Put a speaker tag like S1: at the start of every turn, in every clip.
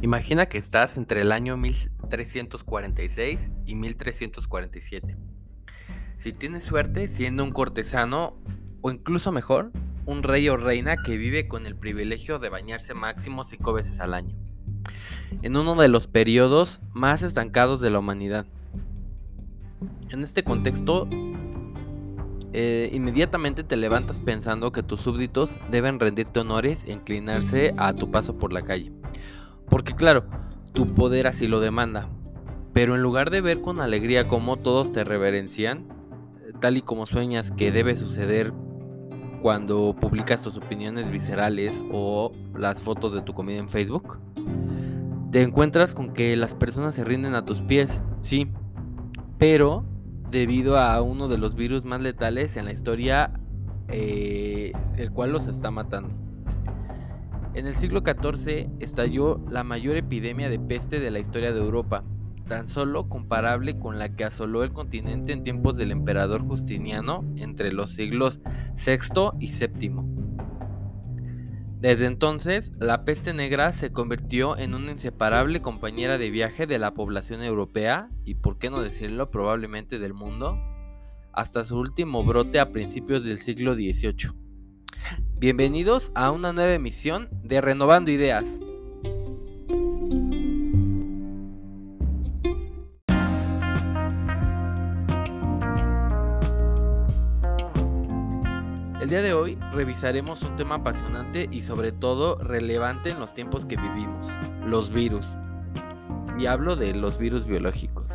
S1: Imagina que estás entre el año 1346 y 1347. Si tienes suerte, siendo un cortesano o incluso mejor, un rey o reina que vive con el privilegio de bañarse máximo cinco veces al año, en uno de los periodos más estancados de la humanidad. En este contexto, eh, inmediatamente te levantas pensando que tus súbditos deben rendirte honores e inclinarse a tu paso por la calle. Porque claro, tu poder así lo demanda. Pero en lugar de ver con alegría cómo todos te reverencian, tal y como sueñas que debe suceder cuando publicas tus opiniones viscerales o las fotos de tu comida en Facebook, te encuentras con que las personas se rinden a tus pies, sí, pero debido a uno de los virus más letales en la historia, eh, el cual los está matando. En el siglo XIV estalló la mayor epidemia de peste de la historia de Europa, tan solo comparable con la que asoló el continente en tiempos del emperador Justiniano entre los siglos VI y VII. Desde entonces, la peste negra se convirtió en una inseparable compañera de viaje de la población europea y, por qué no decirlo, probablemente del mundo, hasta su último brote a principios del siglo XVIII. Bienvenidos a una nueva emisión de Renovando Ideas. El día de hoy revisaremos un tema apasionante y sobre todo relevante en los tiempos que vivimos, los virus. Y hablo de los virus biológicos.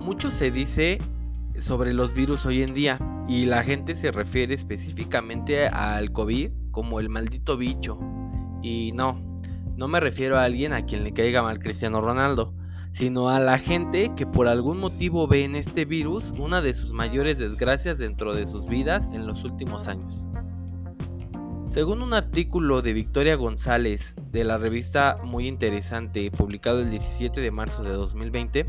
S1: Mucho se dice sobre los virus hoy en día y la gente se refiere específicamente al COVID como el maldito bicho. Y no, no me refiero a alguien a quien le caiga mal Cristiano Ronaldo, sino a la gente que por algún motivo ve en este virus una de sus mayores desgracias dentro de sus vidas en los últimos años. Según un artículo de Victoria González de la revista Muy Interesante publicado el 17 de marzo de 2020,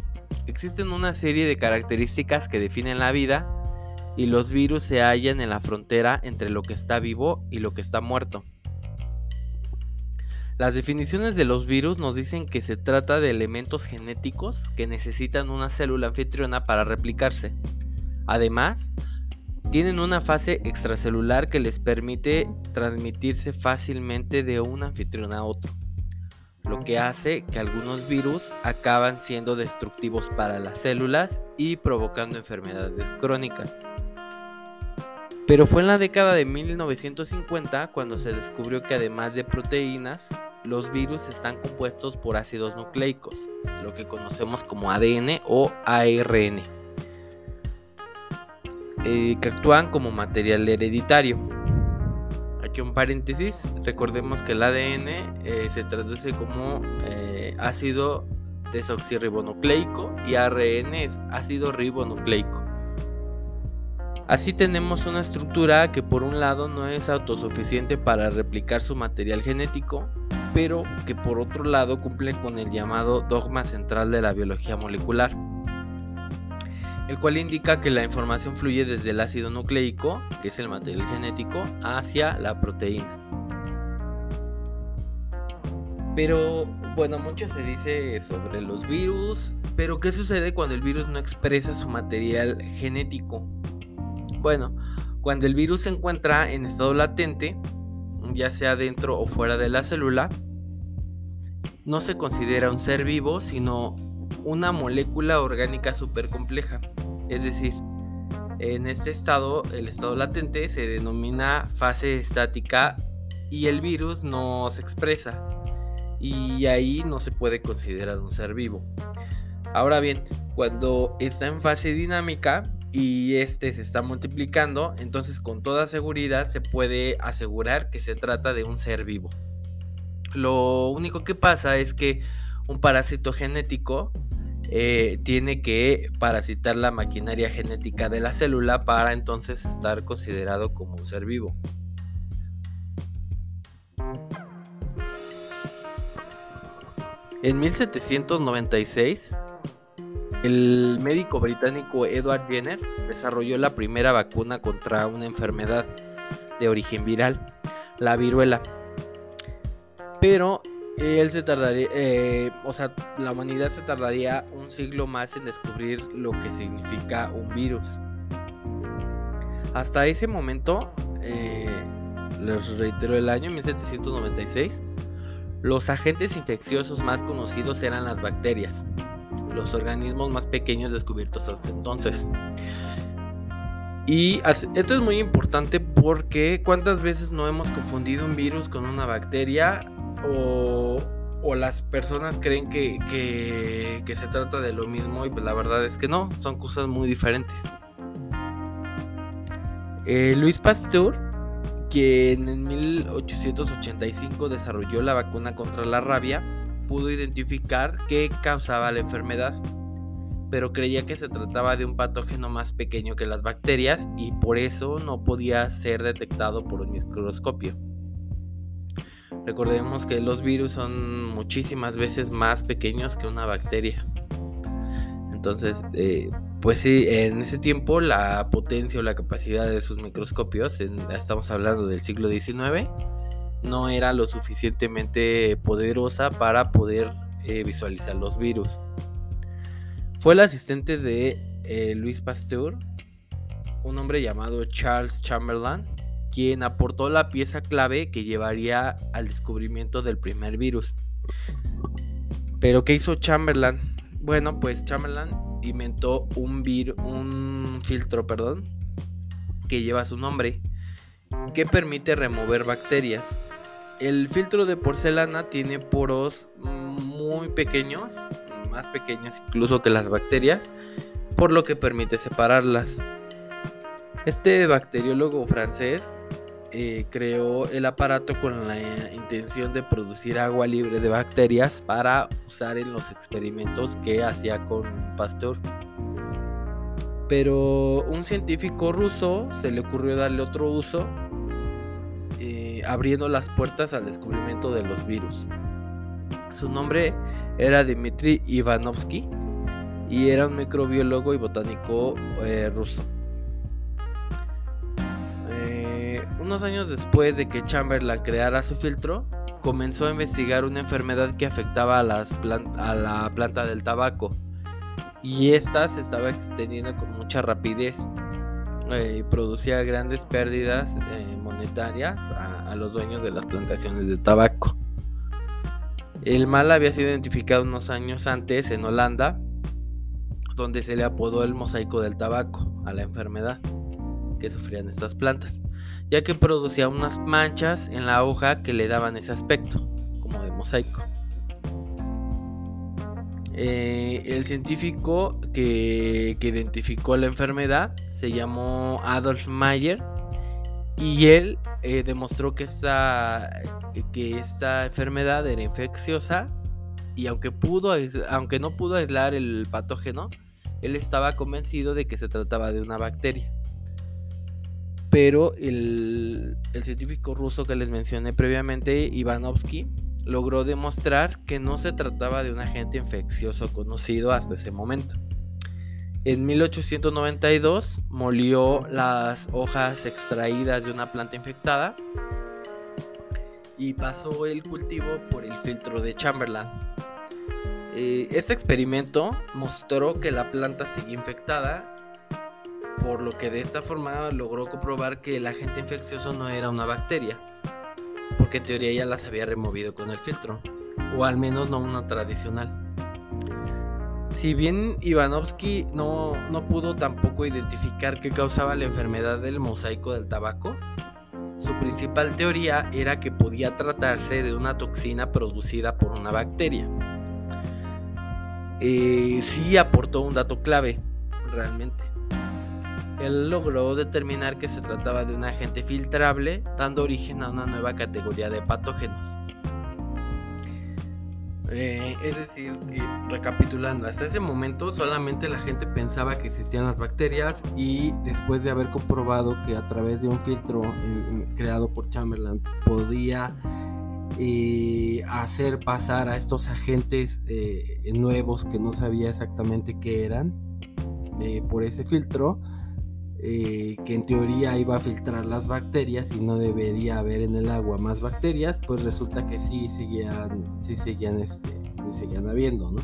S1: existen una serie de características que definen la vida y los virus se hallan en la frontera entre lo que está vivo y lo que está muerto. Las definiciones de los virus nos dicen que se trata de elementos genéticos que necesitan una célula anfitriona para replicarse. Además, tienen una fase extracelular que les permite transmitirse fácilmente de un anfitrión a otro, lo que hace que algunos virus acaban siendo destructivos para las células y provocando enfermedades crónicas. Pero fue en la década de 1950 cuando se descubrió que además de proteínas, los virus están compuestos por ácidos nucleicos, lo que conocemos como ADN o ARN, eh, que actúan como material hereditario. Aquí un paréntesis, recordemos que el ADN eh, se traduce como eh, ácido desoxirribonucleico y ARN es ácido ribonucleico. Así tenemos una estructura que por un lado no es autosuficiente para replicar su material genético, pero que por otro lado cumple con el llamado dogma central de la biología molecular, el cual indica que la información fluye desde el ácido nucleico, que es el material genético, hacia la proteína. Pero bueno, mucho se dice sobre los virus, pero ¿qué sucede cuando el virus no expresa su material genético? Bueno, cuando el virus se encuentra en estado latente, ya sea dentro o fuera de la célula, no se considera un ser vivo, sino una molécula orgánica súper compleja. Es decir, en este estado, el estado latente se denomina fase estática y el virus no se expresa. Y ahí no se puede considerar un ser vivo. Ahora bien, cuando está en fase dinámica, y este se está multiplicando, entonces con toda seguridad se puede asegurar que se trata de un ser vivo. Lo único que pasa es que un parásito genético eh, tiene que parasitar la maquinaria genética de la célula para entonces estar considerado como un ser vivo. En 1796, el médico británico Edward Jenner desarrolló la primera vacuna contra una enfermedad de origen viral, la viruela. Pero él se tardaría, eh, o sea, la humanidad se tardaría un siglo más en descubrir lo que significa un virus. Hasta ese momento, eh, les reitero el año 1796, los agentes infecciosos más conocidos eran las bacterias, los organismos más pequeños descubiertos hasta entonces. Y esto es muy importante porque cuántas veces no hemos confundido un virus con una bacteria o, las personas creen que, se trata de lo mismo y pues la verdad es que no, son cosas muy diferentes. Eh, Luis Pasteur, quien en 1885 desarrolló la vacuna contra la rabia, pudo identificar qué causaba la enfermedad, pero creía que se trataba de un patógeno más pequeño que las bacterias y por eso no podía ser detectado por un microscopio. Recordemos que los virus son muchísimas veces más pequeños que una bacteria. Entonces, eh, pues sí, en ese tiempo la potencia o la capacidad de sus microscopios, estamos hablando del siglo XIX, no era lo suficientemente poderosa para poder eh, visualizar los virus. Fue el asistente de eh, Luis Pasteur, un hombre llamado Charles Chamberlain, quien aportó la pieza clave que llevaría al descubrimiento del primer virus. Pero ¿qué hizo Chamberlain? Bueno, pues Chamberlain inventó un, un filtro perdón, que lleva su nombre, que permite remover bacterias. El filtro de porcelana tiene poros muy pequeños, más pequeños incluso que las bacterias, por lo que permite separarlas. Este bacteriólogo francés eh, creó el aparato con la intención de producir agua libre de bacterias para usar en los experimentos que hacía con Pasteur. Pero un científico ruso se le ocurrió darle otro uso, eh, abriendo las puertas al descubrimiento de los virus. Su nombre era Dmitry Ivanovsky y era un microbiólogo y botánico eh, ruso. Unos años después de que Chamberlain creara su filtro, comenzó a investigar una enfermedad que afectaba a, las a la planta del tabaco y esta se estaba extendiendo con mucha rapidez eh, y producía grandes pérdidas eh, monetarias a, los dueños de las plantaciones de tabaco. El mal había sido identificado unos años antes en Holanda, donde se le apodó el mosaico del tabaco a la enfermedad que sufrían estas plantas ya que producía unas manchas en la hoja que le daban ese aspecto, como de mosaico. Eh, el científico que, identificó la enfermedad se llamó Adolf Mayer y él eh, demostró que esta, que esta enfermedad era infecciosa y aunque, pudo, aunque no pudo aislar el patógeno, él estaba convencido de que se trataba de una bacteria pero el, científico ruso que les mencioné previamente, Ivanovsky, logró demostrar que no se trataba de un agente infeccioso conocido hasta ese momento. En 1892 molió las hojas extraídas de una planta infectada y pasó el cultivo por el filtro de Chamberlain. Este experimento mostró que la planta seguía infectada por lo que de esta forma logró comprobar que el agente infeccioso no era una bacteria, porque en teoría ya las había removido con el filtro, o al menos no una tradicional. Si bien Ivanovsky no, no pudo tampoco identificar qué causaba la enfermedad del mosaico del tabaco, su principal teoría era que podía tratarse de una toxina producida por una bacteria. Eh, sí aportó un dato clave, realmente él logró determinar que se trataba de un agente filtrable, dando origen a una nueva categoría de patógenos. Eh, es decir, recapitulando, hasta ese momento solamente la gente pensaba que existían las bacterias y después de haber comprobado que a través de un filtro creado por Chamberlain podía eh, hacer pasar a estos agentes eh, nuevos que no sabía exactamente qué eran por ese filtro,
S2: eh, que en teoría iba a filtrar las bacterias y no debería haber en el agua más bacterias, pues resulta que sí seguían, sí seguían, este, seguían habiendo, ¿no?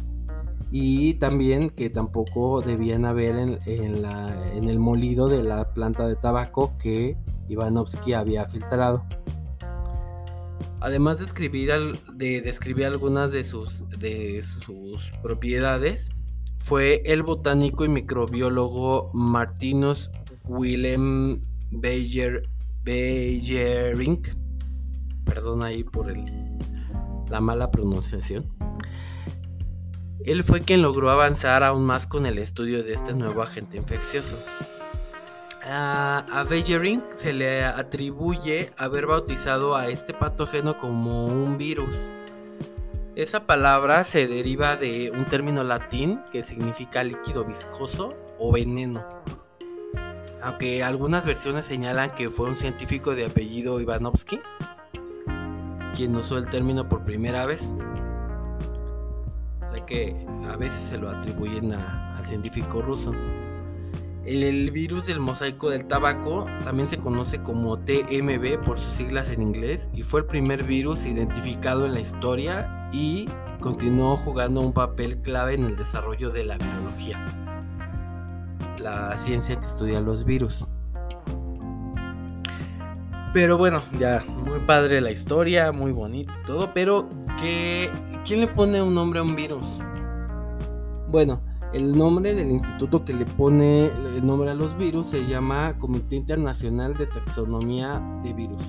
S2: Y también que tampoco debían haber en, en el molido de la planta de tabaco que Ivanovsky había filtrado. Además de escribir, de describir algunas de sus, de sus propiedades, fue el botánico y microbiólogo Martinus Willem Beyer, Beyering, perdón ahí por el, la mala pronunciación. Él fue quien logró avanzar aún más con el estudio de este nuevo agente infeccioso. A, a se le atribuye haber bautizado a este patógeno como un virus. Esa palabra se deriva de un término latín que significa líquido viscoso o veneno. Aunque algunas versiones señalan que fue un científico de apellido Ivanovsky quien usó el término por primera vez. O sea que a veces se lo atribuyen al científico ruso. El virus del mosaico del tabaco también se conoce como TMB por sus siglas en inglés y fue el primer virus identificado en la historia y continuó jugando un papel clave en el desarrollo de la biología, la ciencia que estudia los virus. Pero bueno, ya, muy padre la historia, muy bonito todo, pero ¿qué, ¿quién le pone un nombre a un virus? Bueno, el nombre del instituto que le pone el nombre a los virus se llama Comité Internacional de Taxonomía de Virus.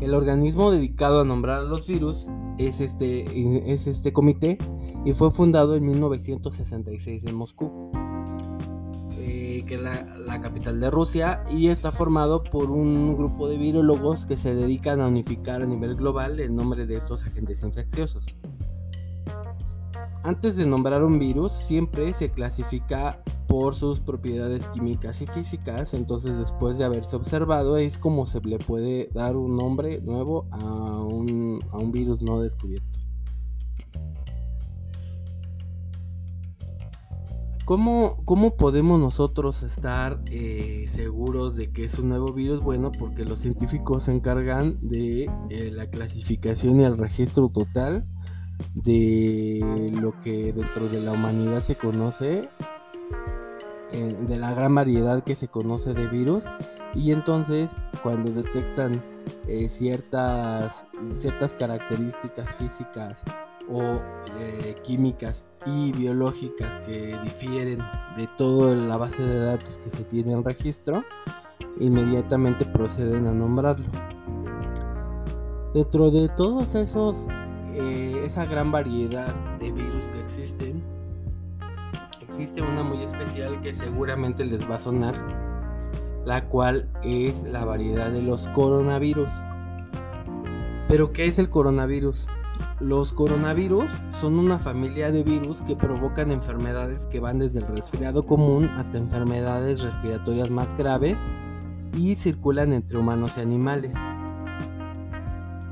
S2: El organismo dedicado a nombrar a los virus es este, es este comité y fue fundado en 1966 en Moscú, que es la, capital de Rusia, y está formado por un grupo de virólogos que se dedican a unificar a nivel global el nombre de estos agentes infecciosos. Antes de nombrar un virus, siempre se clasifica por sus propiedades químicas y físicas, entonces después de haberse observado es como se le puede dar un nombre nuevo a un, virus no descubierto. ¿Cómo, ¿Cómo, podemos nosotros estar eh, seguros de que es un nuevo virus? Bueno, porque los científicos se encargan de la clasificación y el registro total de lo que dentro de la humanidad se conoce, eh, de la gran variedad que se conoce de virus, y entonces cuando detectan eh, ciertas, ciertas características físicas o eh, químicas y biológicas que difieren de toda la base de datos que se tiene en registro, inmediatamente proceden a nombrarlo. Dentro de todos esos eh, esa gran variedad de virus que existen, existe una muy especial que seguramente les va a sonar, la cual es la variedad de los coronavirus. Pero ¿qué es el coronavirus? Los coronavirus son una familia de virus que provocan enfermedades que van desde el resfriado común hasta enfermedades respiratorias más graves y circulan entre humanos y animales.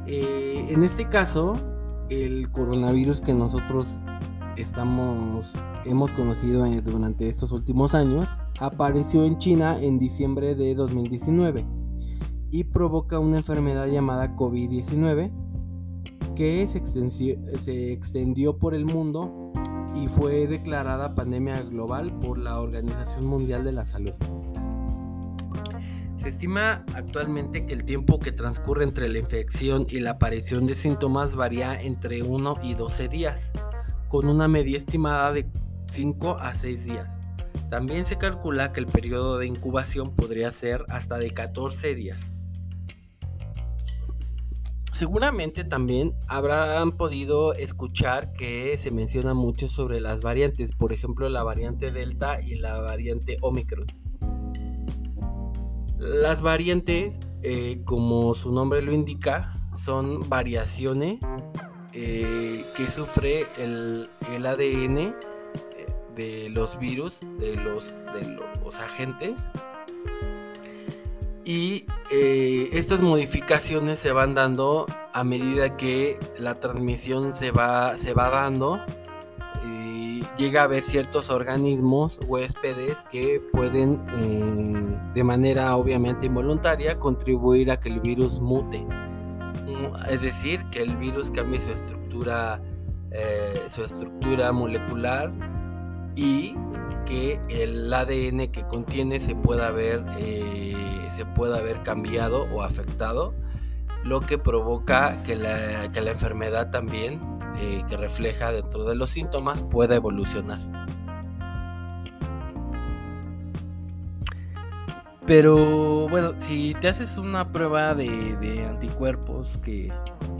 S2: Eh, en este caso, el coronavirus que nosotros estamos hemos conocido eh, durante estos últimos años apareció en China en diciembre de 2019 y provoca una enfermedad llamada COVID-19 que se extendió, por el mundo y fue declarada pandemia global por la Organización Mundial de la Salud. Se estima actualmente que el tiempo que transcurre entre la infección y la aparición de síntomas varía entre 1 y 12 días, con una media estimada de 5 a 6 días. También se calcula que el periodo de incubación podría ser hasta de 14 días. Seguramente también habrán podido escuchar que se menciona mucho sobre las variantes, por ejemplo la variante Delta y la variante Omicron. Las variantes, eh, como su nombre lo indica, son variaciones eh, que sufre el, ADN eh, de los virus, de los, de los agentes. Y estas modificaciones se van dando a medida que la transmisión se va, se va dando llega a haber ciertos organismos huéspedes que pueden eh, de manera obviamente involuntaria contribuir a que el virus mute. Mm, es decir, que el virus cambie su estructura, eh, su estructura molecular y que el ADN que contiene se pueda ver se pueda haber cambiado o afectado, lo que provoca que la, que la enfermedad también, eh, que refleja dentro de los síntomas, pueda evolucionar. Pero bueno, si te haces una prueba de, anticuerpos que,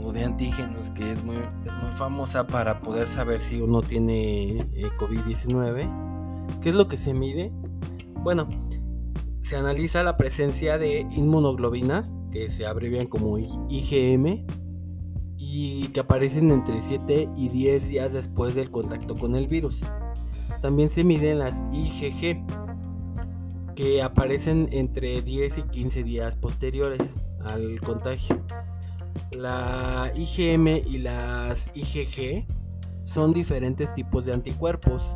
S2: o de antígenos que es muy, es muy famosa para poder saber si uno tiene eh, COVID-19, ¿qué es lo que se mide? Bueno, se analiza la presencia de inmunoglobinas, que se abrevian como IgM, y que aparecen entre 7 y 10 días después del contacto con el virus. También se miden las IgG, que aparecen entre 10 y 15 días posteriores al contagio. La IgM y las IgG son diferentes tipos de anticuerpos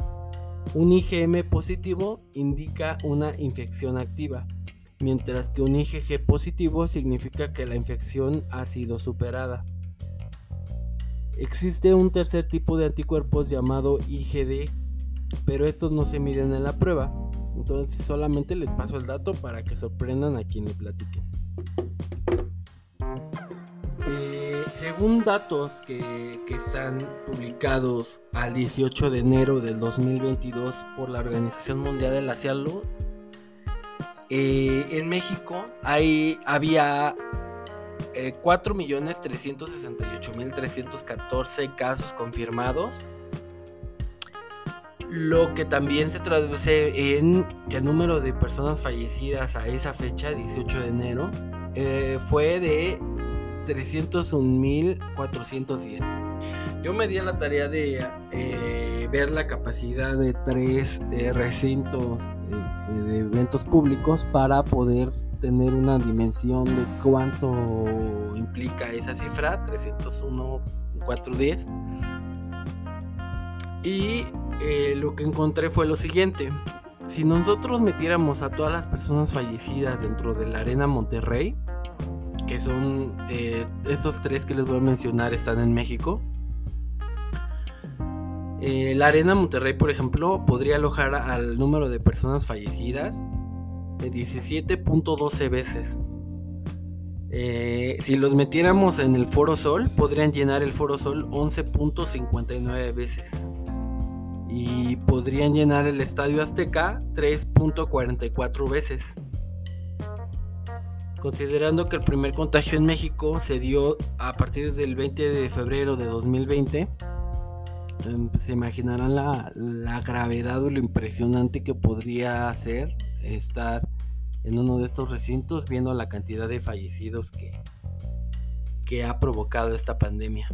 S2: un IgM positivo indica una infección activa, mientras que un IgG positivo significa que la infección ha sido superada. Existe un tercer tipo de anticuerpos llamado IgD, pero estos no se miden en la prueba, entonces solamente les paso el dato para que sorprendan a quien le platiquen. Según datos que, están publicados al 18 de enero del 2022 por la Organización Mundial de la Salud, eh, en México hay, había eh, 4.368.314 casos confirmados, lo que también se traduce en que el número de personas fallecidas a esa fecha, 18 de enero, eh, fue de 301.410. Yo me di a la tarea de eh, ver la capacidad de tres eh, recintos eh, de eventos públicos para poder tener una dimensión de cuánto implica esa cifra, 301.410. Y lo que encontré fue lo siguiente. Si nosotros metiéramos a todas las personas fallecidas dentro de la Arena Monterrey, que son eh, estos tres que les voy a mencionar están en México. Eh, la Arena Monterrey, por ejemplo, podría alojar al número de personas fallecidas de 17.12 veces. Eh, si los metiéramos en el Foro Sol, podrían llenar el Foro Sol 11.59 veces. Y podrían llenar el Estadio Azteca 3.44 veces considerando que el primer contagio en México se dio a partir del 20 de febrero de 2020, em, se imaginarán la, gravedad o lo impresionante que podría ser estar en uno de estos recintos viendo la cantidad de fallecidos que, que ha provocado esta pandemia.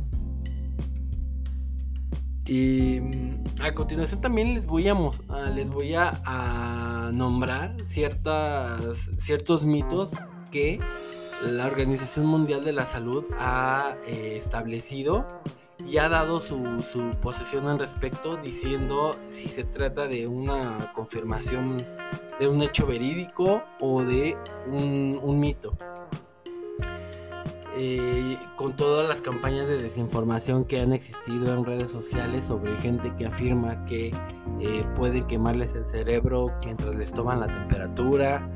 S2: Y mm, a continuación también les voy a, les voy a, nombrar ciertas, ciertos mitos que la Organización Mundial de la Salud ha eh, establecido y ha dado su, su, posición al respecto diciendo si se trata de una confirmación de un hecho verídico o de un, mito. Eh, con todas las campañas de desinformación que han existido en redes sociales sobre gente que afirma que eh, puede quemarles el cerebro mientras les toman la temperatura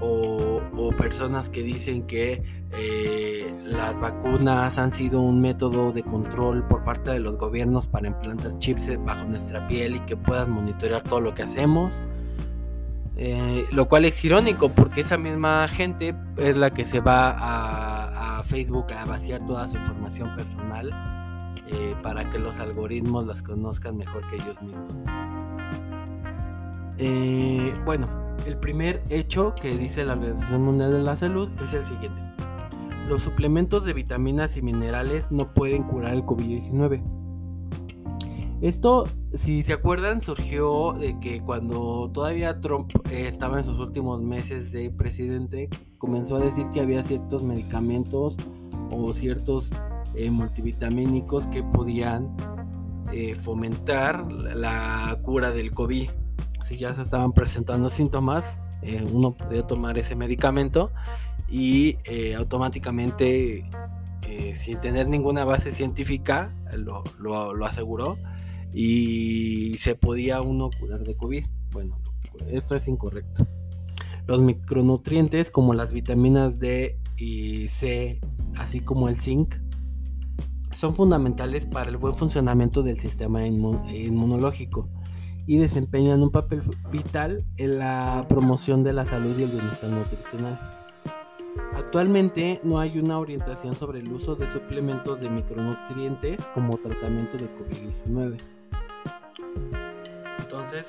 S2: o, personas que dicen que eh, las vacunas han sido un método de control por parte de los gobiernos para implantar chips bajo nuestra piel y que puedan monitorear todo lo que hacemos. Eh, lo cual es irónico porque esa misma gente es la que se va a, Facebook a vaciar toda su información personal eh, para que los algoritmos las conozcan mejor que ellos mismos. bueno, el primer hecho que dice la Organización Mundial de la Salud es el siguiente. Los suplementos de vitaminas y minerales no pueden curar el COVID-19. Esto, si se acuerdan, surgió de que cuando todavía Trump eh, estaba en sus últimos meses de presidente, comenzó a decir que había ciertos medicamentos o ciertos eh, multivitamínicos que podían eh, fomentar la cura del COVID. Si ya se estaban presentando síntomas, eh, uno podía tomar ese medicamento y eh, automáticamente, sin tener ninguna base científica, lo, lo, aseguró y se podía uno curar de COVID. Bueno, esto es incorrecto. Los micronutrientes como las vitaminas D y C, así como el zinc, son fundamentales para el buen funcionamiento del sistema inmunológico y desempeñan un papel vital en la promoción de la salud y el bienestar nutricional. Actualmente no hay una orientación sobre el uso de suplementos de micronutrientes como tratamiento de COVID-19. Entonces,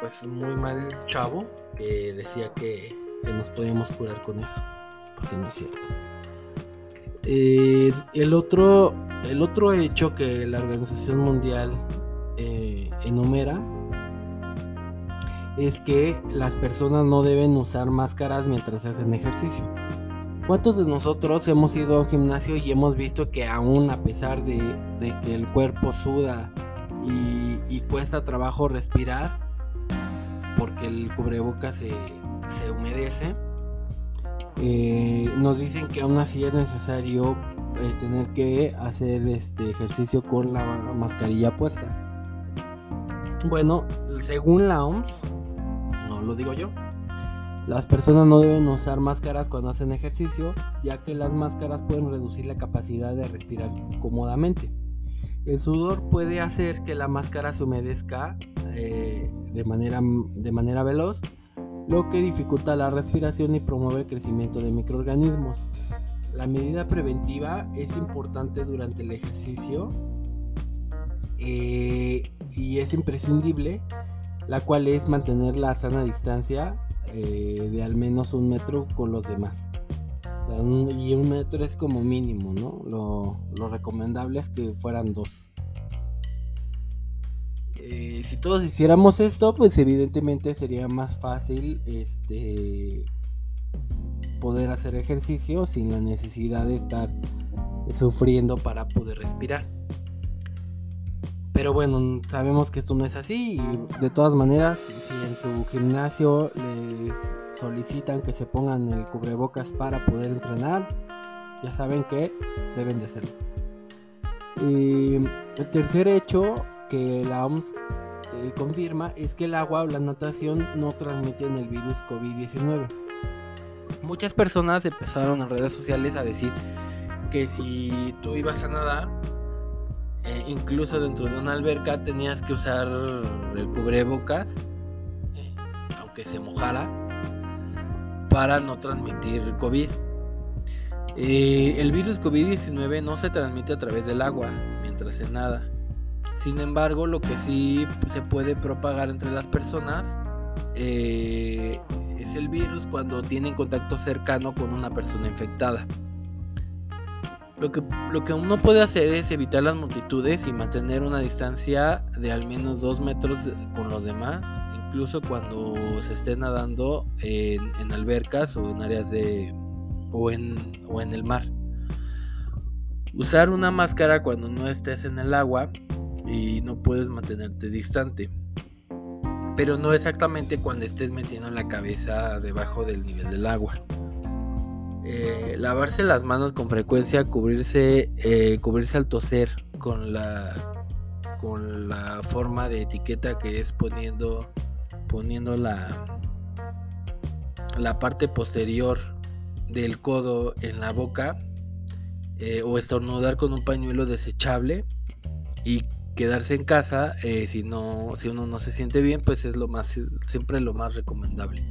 S2: pues muy mal chavo que decía que, nos podíamos curar con eso, porque no es cierto. Eh, el, otro, el otro hecho que la Organización Mundial eh, enumera es que las personas no deben usar máscaras mientras hacen ejercicio. ¿Cuántos de nosotros hemos ido al gimnasio y hemos visto que aún a pesar de, que el cuerpo suda y, cuesta trabajo respirar, porque el cubreboca se, humedece, eh, nos dicen que aún así es necesario eh, tener que hacer este ejercicio con la mascarilla puesta. Bueno, según la OMS, no lo digo yo, las personas no deben usar máscaras cuando hacen ejercicio, ya que las máscaras pueden reducir la capacidad de respirar cómodamente. El sudor puede hacer que la máscara se humedezca eh, de, manera, de manera veloz, lo que dificulta la respiración y promueve el crecimiento de microorganismos. La medida preventiva es importante durante el ejercicio eh, y es imprescindible, la cual es mantener la sana distancia eh, de al menos un metro con los demás. y un metro es como mínimo, ¿no? Lo, recomendable es que fueran dos. Eh, si todos hiciéramos esto, pues evidentemente sería más fácil este, poder hacer ejercicio sin la necesidad de estar sufriendo para poder respirar. Pero bueno, sabemos que esto no es así y de todas maneras, si en su gimnasio les solicitan que se pongan el cubrebocas para poder entrenar, ya saben que deben de hacerlo. Y el tercer hecho que la OMS eh, confirma es que el agua o la natación no transmiten el virus COVID-19. Muchas personas empezaron en redes sociales a decir que si tú ibas a nadar, eh, incluso dentro de una alberca tenías que usar el cubrebocas, eh, aunque se mojara, para no transmitir COVID. Eh, el virus COVID-19 no se transmite a través del agua mientras se nada. Sin embargo, lo que sí se puede propagar entre las personas es el virus cuando tienen contacto cercano con una persona infectada. Lo que, lo que uno puede hacer es evitar las multitudes y mantener una distancia de al menos dos metros con los demás, incluso cuando se esté nadando en, albercas o en áreas de o en, o en el mar. Usar una máscara cuando no estés en el agua y no puedes mantenerte distante. Pero no exactamente cuando estés metiendo la cabeza debajo del nivel del agua. Eh, lavarse las manos con frecuencia, cubrirse, eh, cubrirse al toser con la, con la forma de etiqueta que es poniendo, poniendo la, la parte posterior del codo en la boca eh, o estornudar con un pañuelo desechable y quedarse en casa si no si uno no se siente bien pues es lo más siempre lo más recomendable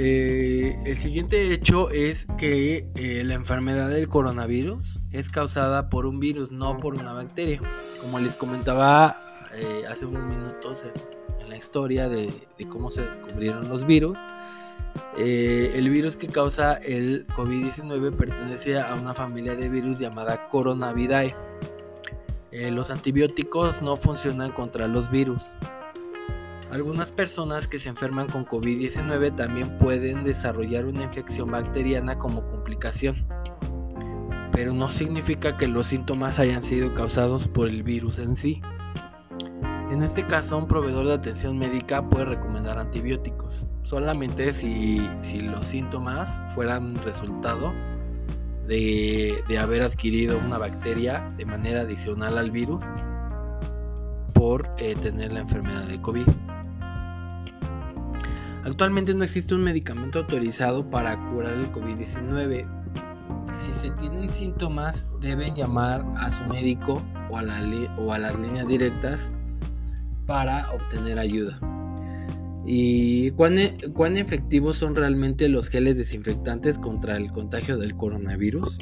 S2: eh, el siguiente hecho es que eh, la enfermedad del coronavirus es causada por un virus, no por una bacteria. Como les comentaba eh, hace unos minutos en la historia de, cómo se descubrieron los virus, el virus que causa el COVID-19 pertenece a una familia de virus llamada Coronavidae. los antibióticos no funcionan contra los virus. Algunas personas que se enferman con COVID-19 también pueden desarrollar una infección bacteriana como complicación. pero no significa que los síntomas hayan sido causados por el virus en sí. En este caso, un proveedor de atención médica puede recomendar antibióticos, solamente si, los síntomas fueran resultado de, haber adquirido una bacteria de manera adicional al virus por eh, tener la enfermedad de COVID. Actualmente no existe un medicamento autorizado para curar el COVID-19. Si se tienen síntomas, deben llamar a su médico o a, las líneas directas para obtener ayuda. ¿Y cuán, e, cuán, efectivos son realmente los geles desinfectantes contra el contagio del coronavirus?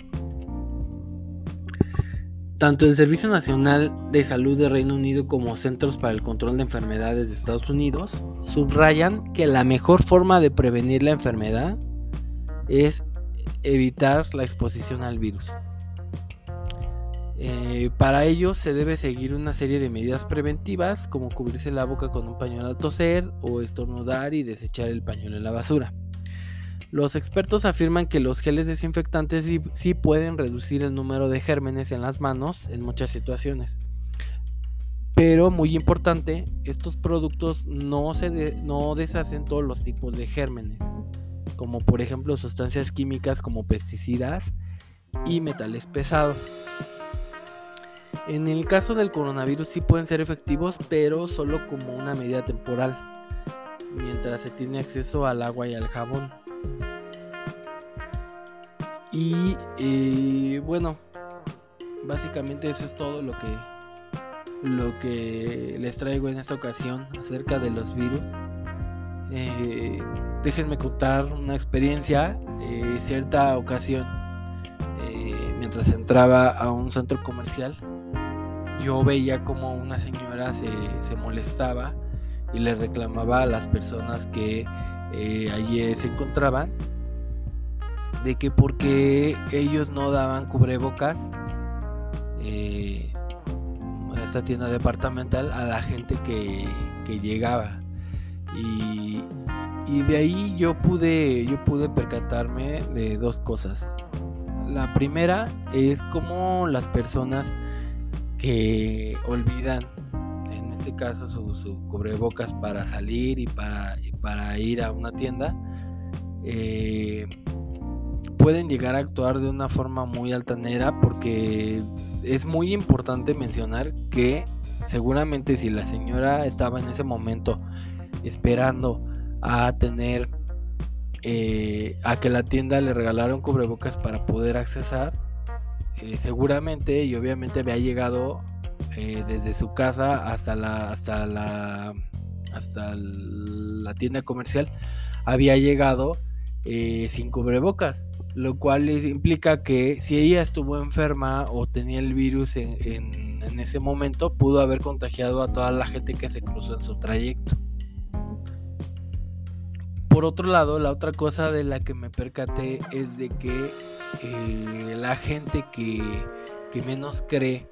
S2: Tanto el Servicio Nacional de Salud de Reino Unido como Centros para el Control de Enfermedades de Estados Unidos subrayan que la mejor forma de prevenir la enfermedad es evitar la exposición al virus. Eh, para ello se debe seguir una serie de medidas preventivas como cubrirse la boca con un pañuelo al toser o estornudar y desechar el pañuelo en la basura. Los expertos afirman que los geles desinfectantes sí, pueden reducir el número de gérmenes en las manos en muchas situaciones. Pero muy importante, estos productos no, se no deshacen todos los tipos de gérmenes, como por ejemplo sustancias químicas como pesticidas y metales pesados. En el caso del coronavirus sí pueden ser efectivos, pero solo como una medida temporal, mientras se tiene acceso al agua y al jabón. Y eh, bueno, básicamente eso es todo lo que lo que les traigo en esta ocasión acerca de los virus. Eh, déjenme contar una experiencia. Eh, cierta ocasión, mientras entraba a un centro comercial, yo veía como una señora se, molestaba y le reclamaba a las personas que eh, allí se encontraban de que porque ellos no daban cubrebocas eh, a esta tienda departamental a la gente que, llegaba. Y, y, de ahí yo pude yo pude percatarme de dos cosas. La primera es como las personas que olvidan, en este caso, su, cubrebocas para salir y para, para ir a una tienda, eh, pueden llegar a actuar de una forma muy altanera porque es muy importante mencionar que seguramente si la señora estaba en ese momento esperando a tener eh, a que la tienda le regalara un cubrebocas para poder accesar eh, seguramente y obviamente había llegado desde su casa hasta la hasta la hasta la tienda comercial había llegado eh, sin cubrebocas lo cual implica que si ella estuvo enferma o tenía el virus en, en ese momento pudo haber contagiado a toda la gente que se cruzó en su trayecto. Por otro lado, la otra cosa de la que me percaté es de que eh, la gente que, menos cree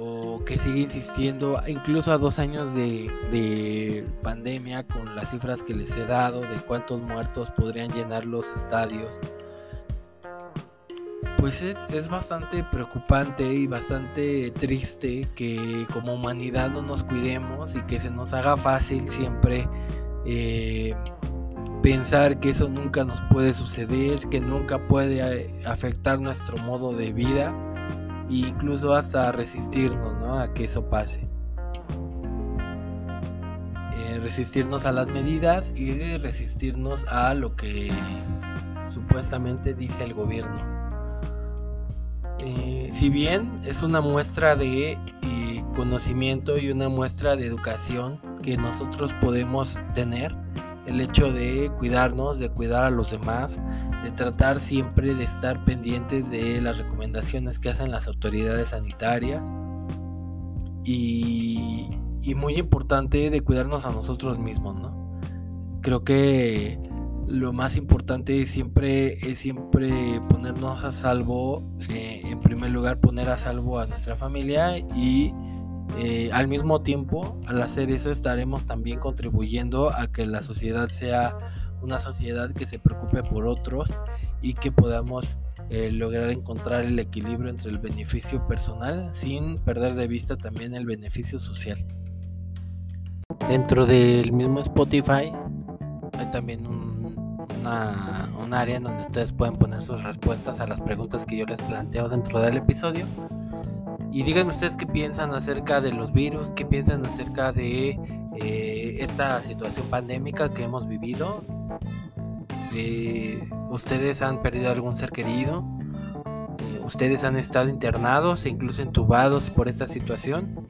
S2: o que sigue insistiendo, incluso a dos años de, pandemia, con las cifras que les he dado de cuántos muertos podrían llenar los estadios, pues es, es, bastante preocupante y bastante triste que como humanidad no nos cuidemos y que se nos haga fácil siempre eh, pensar que eso nunca nos puede suceder, que nunca puede eh, afectar nuestro modo de vida incluso hasta resistirnos a que eso pase. Eh, resistirnos a las medidas y resistirnos a lo que supuestamente dice el gobierno. Eh, si bien es una muestra de conocimiento y una muestra de educación que nosotros podemos tener, el hecho de cuidarnos, de cuidar a los demás, de tratar siempre de estar pendientes de las recomendaciones que hacen las autoridades sanitarias y, muy importante de cuidarnos a nosotros mismos, ¿no? Creo que lo más importante siempre es siempre ponernos a salvo, eh, en primer lugar poner a salvo a nuestra familia y eh, al mismo tiempo, al hacer eso, estaremos también contribuyendo a que la sociedad sea una sociedad que se preocupe por otros y que podamos lograr encontrar el equilibrio entre el beneficio personal sin perder de vista también el beneficio social. Dentro del mismo Spotify hay también un, un área en donde ustedes pueden poner sus respuestas a las preguntas que yo les planteo dentro del episodio. Y díganme ustedes qué piensan acerca de los virus, qué piensan acerca de eh, esta situación pandémica que hemos vivido. Eh, ustedes han perdido algún ser querido. Eh, ustedes han estado internados e incluso entubados por esta situación.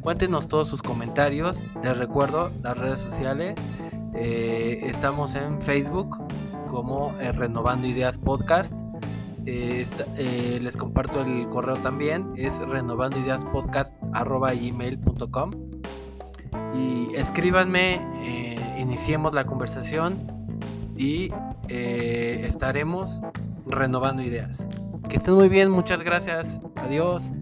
S2: Cuéntenos todos sus comentarios. Les recuerdo las redes sociales. estamos en Facebook como Renovando Ideas Podcast. Eh, eh, les comparto el correo también, es renovandoideaspodcast.gmail.com y escríbanme, eh, iniciemos la conversación y estaremos renovando ideas. Que estén muy bien, muchas gracias, adiós.